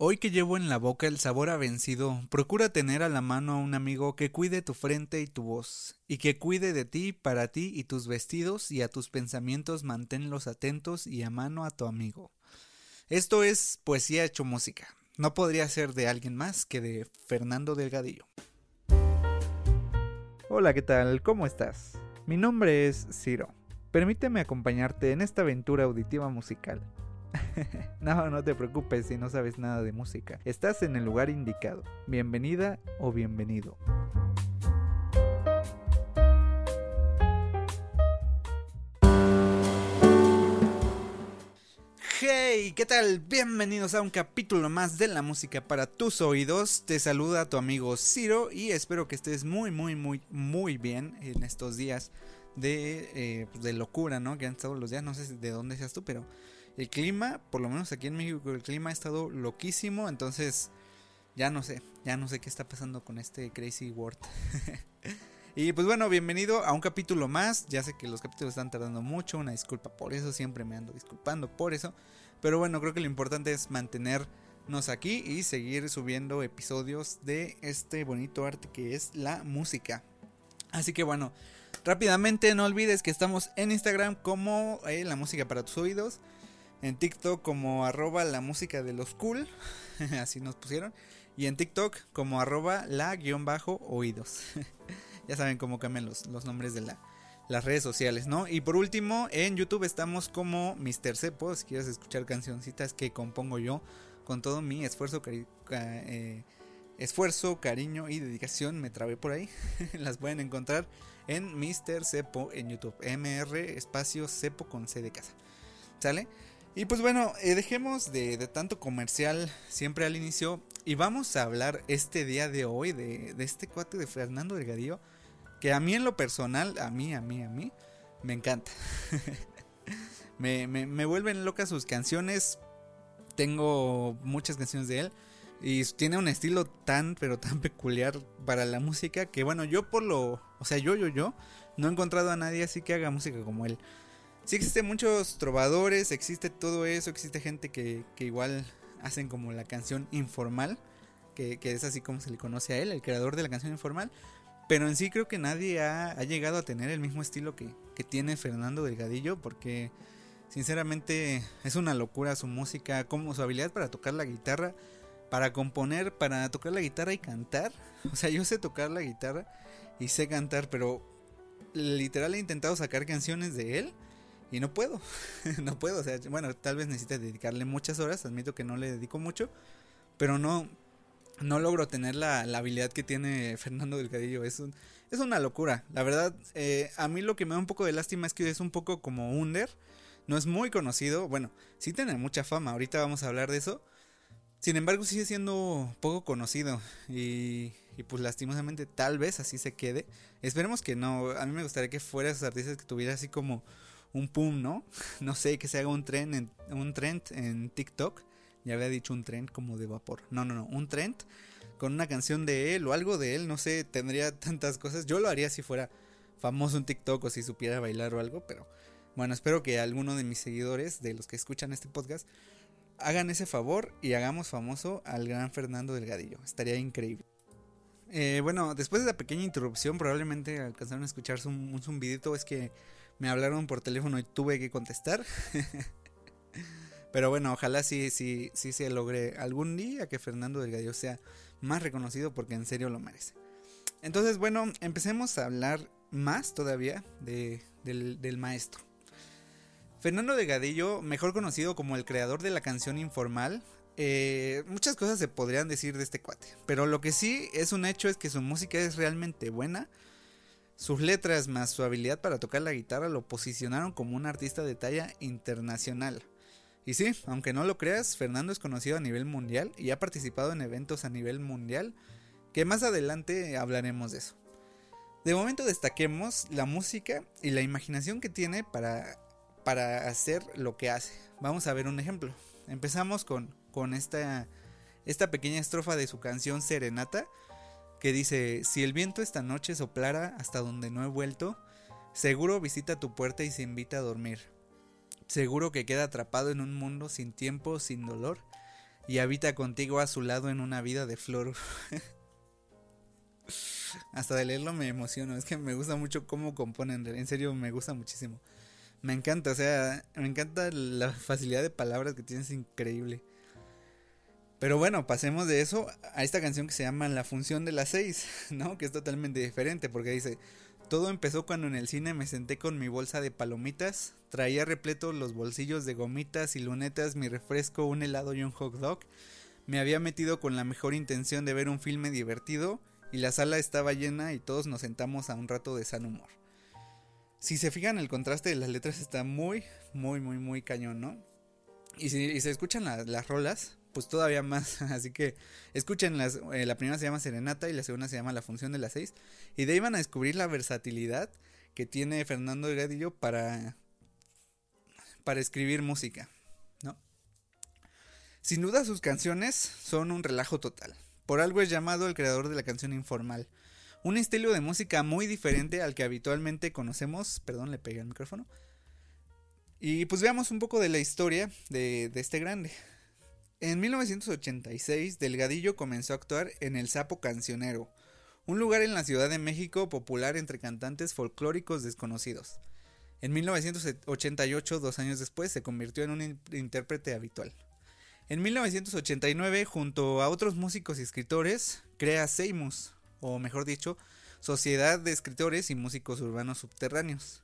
Hoy que llevo en la boca el sabor a vencido, procura tener a la mano a un amigo que cuide tu frente y tu voz, y que cuide de ti, para ti y tus vestidos, y a tus pensamientos manténlos atentos y a mano a tu amigo. Esto es poesía hecho música. No podría ser de alguien más que de Fernando Delgadillo. Hola, ¿qué tal? ¿Cómo estás? Mi nombre es Ciro. Permíteme acompañarte en esta aventura auditiva musical. no, no te preocupes si no sabes nada de música. Estás en el lugar indicado. Bienvenida o bienvenido. Hey, ¿qué tal? Bienvenidos a un capítulo más de la música para tus oídos. Te saluda tu amigo Ciro y espero que estés muy, muy, muy, muy bien en estos días de, eh, pues, de locura, ¿no? Que han estado los días, no sé de dónde seas tú, pero el clima, por lo menos aquí en México, el clima ha estado loquísimo. Entonces, ya no sé, ya no sé qué está pasando con este Crazy World. y pues bueno, bienvenido a un capítulo más. Ya sé que los capítulos están tardando mucho. Una disculpa por eso, siempre me ando disculpando por eso. Pero bueno, creo que lo importante es mantenernos aquí y seguir subiendo episodios de este bonito arte que es la música. Así que bueno, rápidamente no olvides que estamos en Instagram como eh, la música para tus oídos en TikTok como arroba la música de los cool, así nos pusieron, y en TikTok como arroba la guion bajo oídos. ya saben cómo cambian los, nombres de la, las redes sociales, ¿no? Y por último, en YouTube estamos como Mr. Cepo, si quieres escuchar cancioncitas que compongo yo con todo mi esfuerzo, eh, esfuerzo, cariño y dedicación, me trabé por ahí, las pueden encontrar en Mr. Cepo en YouTube, MR espacio Cepo con C de casa, ¿sale? Y pues bueno, eh, dejemos de, tanto comercial siempre al inicio y vamos a hablar este día de hoy de, este cuate de Fernando Delgadillo, que a mí en lo personal, a mí, a mí, a mí, me encanta. me, me, vuelven locas sus canciones, tengo muchas canciones de él y tiene un estilo tan, pero tan peculiar para la música que bueno, yo por lo, o sea, yo, yo, yo, no he encontrado a nadie así que haga música como él. Sí existen muchos trovadores, existe todo eso, existe gente que, igual hacen como la canción informal, que, es así como se le conoce a él, el creador de la canción informal. Pero en sí creo que nadie ha, llegado a tener el mismo estilo que, tiene Fernando Delgadillo, porque sinceramente es una locura su música, como su habilidad para tocar la guitarra, para componer, para tocar la guitarra y cantar. O sea, yo sé tocar la guitarra y sé cantar, pero literal he intentado sacar canciones de él y no puedo, no puedo, o sea, bueno, tal vez necesite dedicarle muchas horas, admito que no le dedico mucho, pero no, no logro tener la, habilidad que tiene Fernando Delgadillo, es, un, es una locura, la verdad, eh, a mí lo que me da un poco de lástima es que es un poco como Under, no es muy conocido, bueno, sí tiene mucha fama, ahorita vamos a hablar de eso, sin embargo sigue siendo poco conocido y, y pues lastimosamente tal vez así se quede, esperemos que no, a mí me gustaría que fuera esos artistas que tuviera así como un pum, ¿no? No sé, que se haga un trend en, un trend en TikTok. Ya había dicho un trend como de vapor. No, no, no, un trend con una canción de él o algo de él, no sé, tendría tantas cosas. Yo lo haría si fuera famoso en TikTok o si supiera bailar o algo, pero bueno, espero que alguno de mis seguidores, de los que escuchan este podcast, hagan ese favor y hagamos famoso al gran Fernando Delgadillo. Estaría increíble. Eh, bueno, después de la pequeña interrupción, probablemente alcanzaron a escuchar un, un zumbidito. Es que me hablaron por teléfono y tuve que contestar. Pero bueno, ojalá sí, se logre algún día que Fernando Delgadillo sea más reconocido porque en serio lo merece. Entonces, bueno, empecemos a hablar más todavía de, del, maestro. Fernando Delgadillo, mejor conocido como el creador de la canción informal, eh, muchas cosas se podrían decir de este cuate, pero lo que sí es un hecho es que su música es realmente buena sus letras más su habilidad para tocar la guitarra lo posicionaron como un artista de talla internacional. Y sí, aunque no lo creas, Fernando es conocido a nivel mundial y ha participado en eventos a nivel mundial, que más adelante hablaremos de eso. De momento destaquemos la música y la imaginación que tiene para, para hacer lo que hace. Vamos a ver un ejemplo. Empezamos con, con esta, esta pequeña estrofa de su canción Serenata, que dice, si el viento esta noche soplara hasta donde no he vuelto, seguro visita tu puerta y se invita a dormir. Seguro que queda atrapado en un mundo sin tiempo, sin dolor, y habita contigo a su lado en una vida de flor. Hasta de leerlo me emociono, es que me gusta mucho cómo componen, en serio me gusta muchísimo. Me encanta, o sea, me encanta la facilidad de palabras que tienes, increíble. Pero bueno, pasemos de eso a esta canción que se llama La función de las seis, ¿no? Que es totalmente diferente porque dice, todo empezó cuando en el cine me senté con mi bolsa de palomitas, traía repleto los bolsillos de gomitas y lunetas, mi refresco, un helado y un hot dog. Me había metido con la mejor intención de ver un filme divertido y la sala estaba llena y todos nos sentamos a un rato de san humor. Si se fijan, el contraste de las letras está muy, muy, muy, muy cañón, ¿no? Y si se escuchan las rolas, pues todavía más. Así que escuchen, las, eh, la primera se llama Serenata y la segunda se llama La Función de las Seis. Y de ahí van a descubrir la versatilidad que tiene Fernando Delgadillo para, para escribir música, ¿no? Sin duda sus canciones son un relajo total. Por algo es llamado el creador de la canción informal. Un estilo de música muy diferente al que habitualmente conocemos. Perdón, le pegué el micrófono. Y pues veamos un poco de la historia de, de este grande. En 1986, Delgadillo comenzó a actuar en El Sapo Cancionero, un lugar en la Ciudad de México popular entre cantantes folclóricos desconocidos. En 1988, dos años después, se convirtió en un intérprete habitual. En 1989, junto a otros músicos y escritores, crea Seimus, o mejor dicho, Sociedad de Escritores y Músicos Urbanos Subterráneos.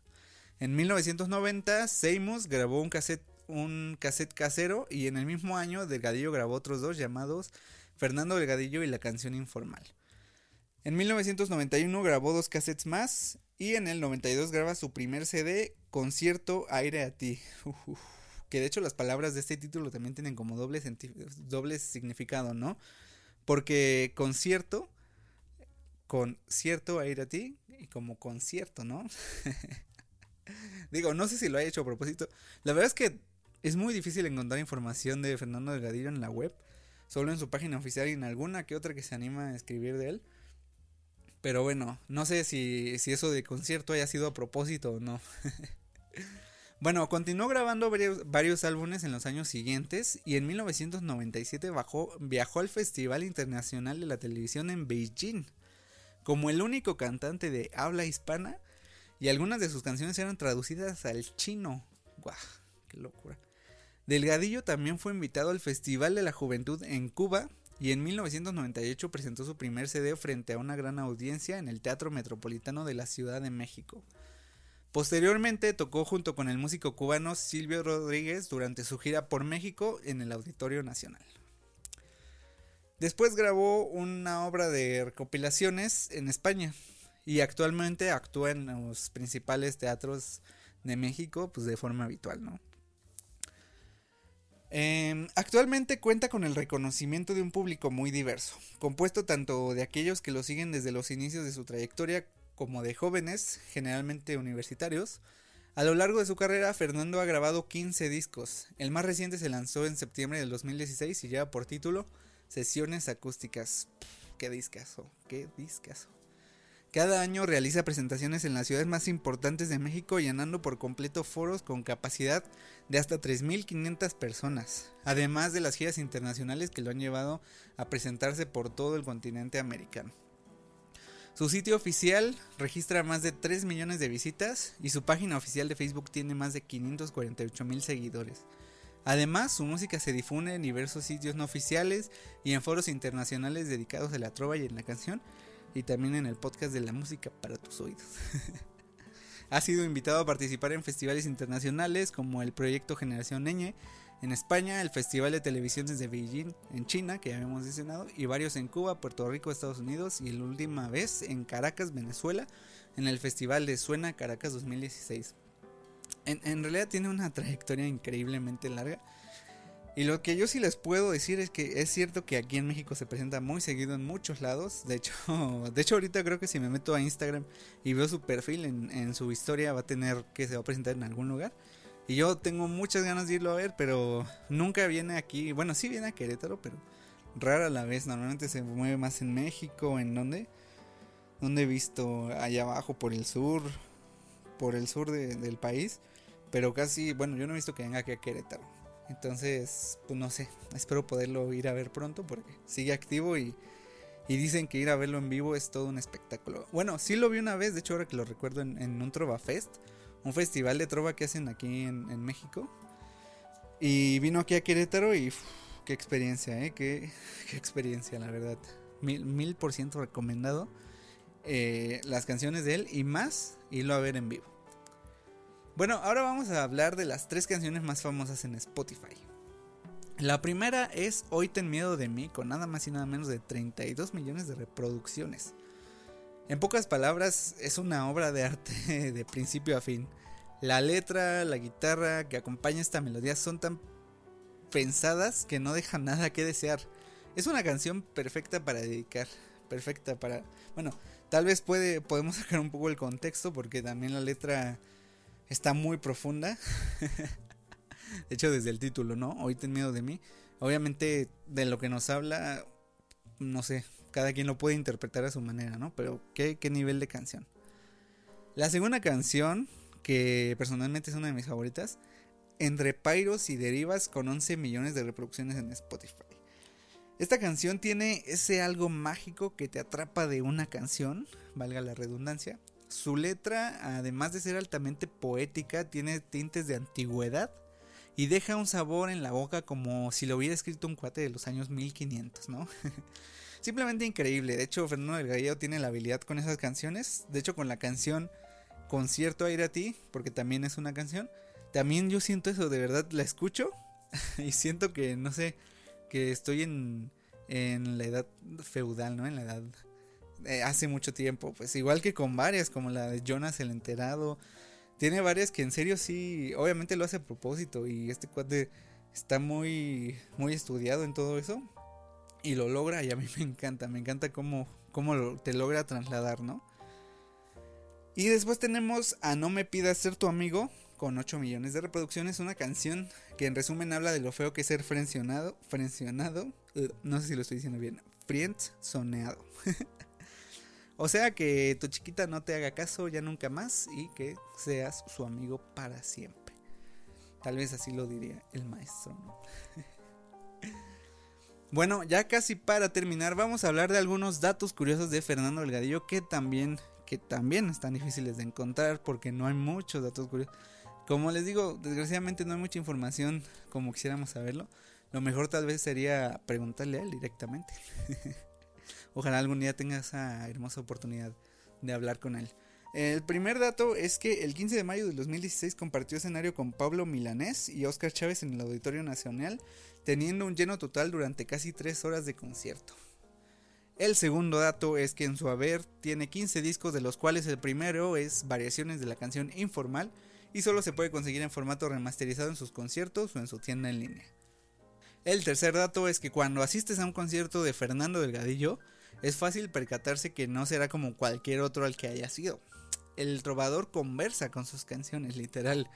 En 1990, Seimus grabó un cassette, un cassette casero y en el mismo año Delgadillo grabó otros dos llamados Fernando Delgadillo y la canción informal. En 1991 grabó dos cassettes más y en el 92 graba su primer CD, Concierto Aire a ti. Que de hecho las palabras de este título también tienen como doble, doble significado, ¿no? Porque concierto, con cierto a ir a ti y como concierto, ¿no? Digo, no sé si lo ha hecho a propósito. La verdad es que es muy difícil encontrar información de Fernando Delgadillo en la web. Solo en su página oficial y en alguna que otra que se anima a escribir de él. Pero bueno, no sé si, si eso de concierto haya sido a propósito o no. Bueno, continuó grabando varios, álbumes en los años siguientes y en 1997 viajó al Festival Internacional de la Televisión en Beijing como el único cantante de habla hispana y algunas de sus canciones eran traducidas al chino. ¡Guau! ¡Qué locura! Delgadillo también fue invitado al Festival de la Juventud en Cuba y en 1998 presentó su primer CD frente a una gran audiencia en el Teatro Metropolitano de la Ciudad de México. Posteriormente tocó junto con el músico cubano Silvio Rodríguez durante su gira por México en el Auditorio Nacional. Después grabó una obra de recopilaciones en España y actualmente actúa en los principales teatros de México pues de forma habitual, ¿no? Em, actualmente cuenta con el reconocimiento de un público muy diverso, compuesto tanto de aquellos que lo siguen desde los inicios de su trayectoria como de jóvenes, generalmente universitarios. A lo largo de su carrera, Fernando ha grabado 15 discos. El más reciente se lanzó en septiembre del 2016 y lleva por título Sesiones Acústicas. qué discazo, qué discazo. Cada año realiza presentaciones en las ciudades más importantes de México llenando por completo foros con capacidad de hasta 3.500 personas, además de las giras internacionales que lo han llevado a presentarse por todo el continente americano. Su sitio oficial registra más de 3 millones de visitas y su página oficial de Facebook tiene más de 548 mil seguidores. Además, su música se difunde en diversos sitios no oficiales y en foros internacionales dedicados a la trova y en la canción, y también en el podcast de la música para tus oídos. ha sido invitado a participar en festivales internacionales como el proyecto Generación Neñe, en España, el Festival de Televisión desde Beijing, en China, que ya habíamos mencionado, y varios en Cuba, Puerto Rico, Estados Unidos, y la última vez en Caracas, Venezuela, en el Festival de Suena Caracas 2016. En, realidad tiene una trayectoria increíblemente larga. Y lo que yo sí les puedo decir es que es cierto que aquí en México se presenta muy seguido en muchos lados. De hecho, de hecho ahorita creo que si me meto a Instagram y veo su perfil en, su historia va a tener que se va a presentar en algún lugar. Y yo tengo muchas ganas de irlo a ver, pero nunca viene aquí. Bueno, sí viene a Querétaro, pero rara la vez. Normalmente se mueve más en México, en donde, donde he visto allá abajo por el sur, por el sur del país. Pero casi, bueno, yo no he visto que venga aquí a Querétaro. Entonces, pues no sé, espero poderlo ir a ver pronto porque sigue activo y, dicen que ir a verlo en vivo es todo un espectáculo. Bueno, sí lo vi una vez, de hecho ahora que lo recuerdo en, un Trova Fest, un festival de trova que hacen aquí en, México. Y vino aquí a Querétaro y qué experiencia, ¿eh? Qué, experiencia, la verdad. Mil, mil por ciento recomendado. Eh, las canciones de él y más irlo a ver en vivo. Bueno, ahora vamos a hablar de las tres canciones más famosas en Spotify. La primera es Hoy ten miedo de mí, con nada más y nada menos de 32 millones de reproducciones. En pocas palabras, es una obra de arte de principio a fin. La letra, la guitarra que acompaña esta melodía son tan pensadas que no dejan nada que desear. Es una canción perfecta para dedicar, perfecta para... Bueno, tal vez puede, podemos sacar un poco el contexto porque también la letra está muy profunda. de hecho, desde el título, ¿no? Hoy ten miedo de mí. Obviamente, de lo que nos habla, no sé, cada quien lo puede interpretar a su manera, ¿no? Pero qué, qué nivel de canción. La segunda canción, que personalmente es una de mis favoritas, Entre Pyros y Derivas con 11 millones de reproducciones en Spotify. Esta canción tiene ese algo mágico que te atrapa de una canción, valga la redundancia, su letra, además de ser altamente poética, tiene tintes de antigüedad y deja un sabor en la boca como si lo hubiera escrito un cuate de los años 1500, ¿no? Simplemente increíble. De hecho, Fernando Delgadillo tiene la habilidad con esas canciones. De hecho, con la canción Concierto a ir a ti, porque también es una canción. También yo siento eso, de verdad la escucho y siento que, no sé, que estoy en, en la edad feudal, ¿no? En la edad eh, hace mucho tiempo. Pues igual que con varias, como la de Jonas el Enterado. Tiene varias que en serio sí, obviamente lo hace a propósito. Y este cuate está muy, muy estudiado en todo eso. Y lo logra y a mí me encanta. Me encanta cómo, cómo te logra trasladar, ¿no? Y después tenemos a No me pidas ser tu amigo con 8 millones de reproducciones, una canción que en resumen habla de lo feo que es ser frencionado, frencionado, uh, no sé si lo estoy diciendo bien, soneado O sea que tu chiquita no te haga caso ya nunca más y que seas su amigo para siempre. Tal vez así lo diría el maestro. bueno, ya casi para terminar vamos a hablar de algunos datos curiosos de Fernando Delgadillo que también, que también están difíciles de encontrar porque no hay muchos datos curiosos. Como les digo, desgraciadamente no hay mucha información como quisiéramos saberlo. Lo mejor tal vez sería preguntarle a él directamente. Ojalá algún día tenga esa hermosa oportunidad de hablar con él. El primer dato es que el 15 de mayo del 2016 compartió escenario con Pablo Milanés y Oscar Chávez en el Auditorio Nacional, teniendo un lleno total durante casi 3 horas de concierto. El segundo dato es que en su haber tiene 15 discos, de los cuales el primero es variaciones de la canción Informal y solo se puede conseguir en formato remasterizado en sus conciertos o en su tienda en línea. El tercer dato es que cuando asistes a un concierto de Fernando Delgadillo, es fácil percatarse que no será como cualquier otro al que haya sido. El trovador conversa con sus canciones, literal.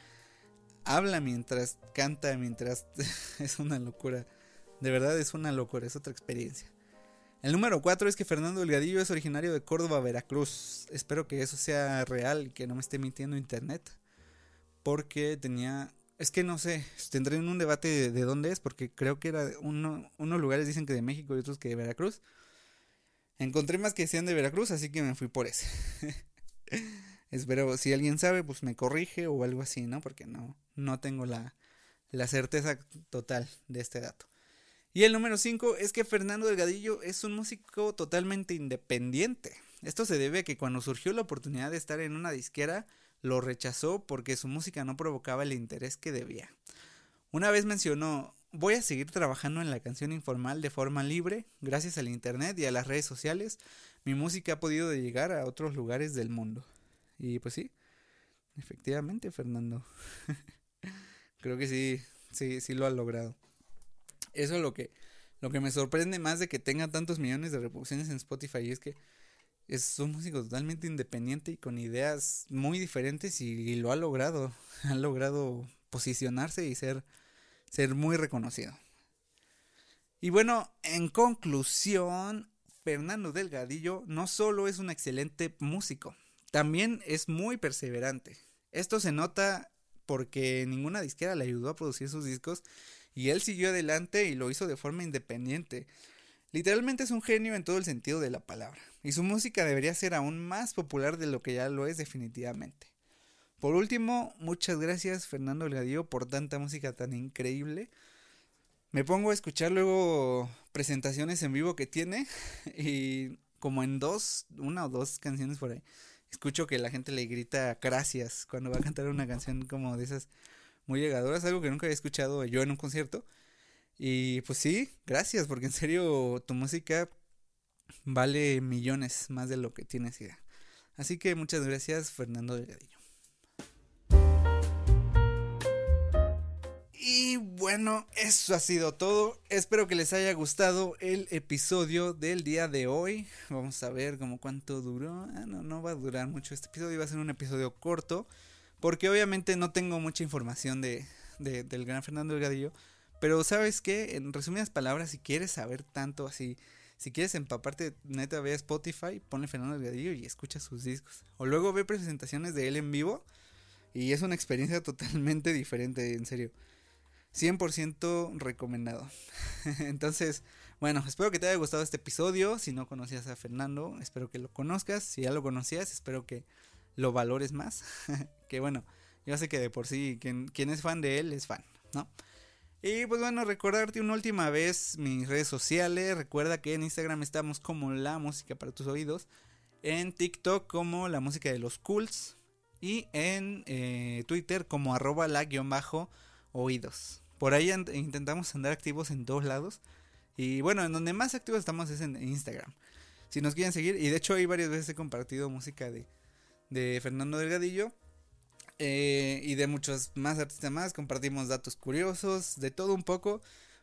Habla mientras canta, mientras... es una locura. De verdad es una locura, es otra experiencia. El número 4 es que Fernando Delgadillo es originario de Córdoba, Veracruz. Espero que eso sea real y que no me esté mintiendo internet. Porque tenía... Es que no sé, tendré un debate de, dónde es, porque creo que era uno, unos lugares dicen que de México y otros que de Veracruz. Encontré más que sean de Veracruz, así que me fui por ese. Espero, si alguien sabe, pues me corrige o algo así, ¿no? Porque no, no tengo la, la certeza total de este dato. Y el número 5 es que Fernando Delgadillo es un músico totalmente independiente. Esto se debe a que cuando surgió la oportunidad de estar en una disquera, lo rechazó porque su música no provocaba el interés que debía. Una vez mencionó, Voy a seguir trabajando en la canción informal de forma libre, gracias al internet y a las redes sociales. Mi música ha podido llegar a otros lugares del mundo. Y pues sí, efectivamente, Fernando. Creo que sí, sí, sí lo ha logrado. Eso es lo que, lo que me sorprende más de que tenga tantos millones de reproducciones en Spotify y es que es un músico totalmente independiente y con ideas muy diferentes y, lo ha logrado, ha logrado posicionarse y ser, ser muy reconocido. Y bueno, en conclusión, Fernando Delgadillo no solo es un excelente músico, también es muy perseverante. Esto se nota porque ninguna disquera le ayudó a producir sus discos y él siguió adelante y lo hizo de forma independiente. Literalmente es un genio en todo el sentido de la palabra, y su música debería ser aún más popular de lo que ya lo es definitivamente. Por último, muchas gracias Fernando Delgadillo por tanta música tan increíble. Me pongo a escuchar luego presentaciones en vivo que tiene y como en dos, una o dos canciones por ahí, escucho que la gente le grita gracias cuando va a cantar una canción como de esas muy llegadoras, algo que nunca había escuchado yo en un concierto. Y pues sí, gracias, porque en serio tu música vale millones más de lo que tienes idea. Así que muchas gracias, Fernando Delgadillo. Y bueno, eso ha sido todo. Espero que les haya gustado el episodio del día de hoy. Vamos a ver como cuánto duró. Ah, no, no va a durar mucho este episodio. Va a ser un episodio corto. Porque obviamente no tengo mucha información de, del gran Fernando Delgadillo. Pero sabes qué, en resumidas palabras, si quieres saber tanto así, si quieres empaparte, neta ve a Spotify, ponle Fernando Delgadillo y escucha sus discos. O luego ve presentaciones de él en vivo y es una experiencia totalmente diferente, en serio. 100% recomendado. Entonces, bueno, espero que te haya gustado este episodio. Si no conocías a Fernando, espero que lo conozcas. Si ya lo conocías, espero que lo valores más. que bueno, yo sé que de por sí quien, quien es fan de él es fan, ¿no? Y pues bueno, recordarte una última vez mis redes sociales. Recuerda que en Instagram estamos como la música para tus oídos. En TikTok como la música de los cools. Y en eh, Twitter como arroba la guion bajo oídos. Por ahí intentamos andar activos en todos lados. Y bueno, en donde más activos estamos es en Instagram. Si nos quieren seguir, y de hecho ahí varias veces he compartido música de, Fernando Delgadillo. Eh, y de muchos más artistas más. Compartimos datos curiosos, de todo un poco.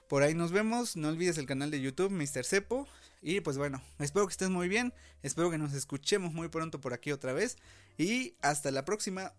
Por ahí nos vemos. No olvides el canal de YouTube, Mr. Cepo. Y pues bueno, espero que estés muy bien. Espero que nos escuchemos muy pronto por aquí otra vez. Y hasta la próxima.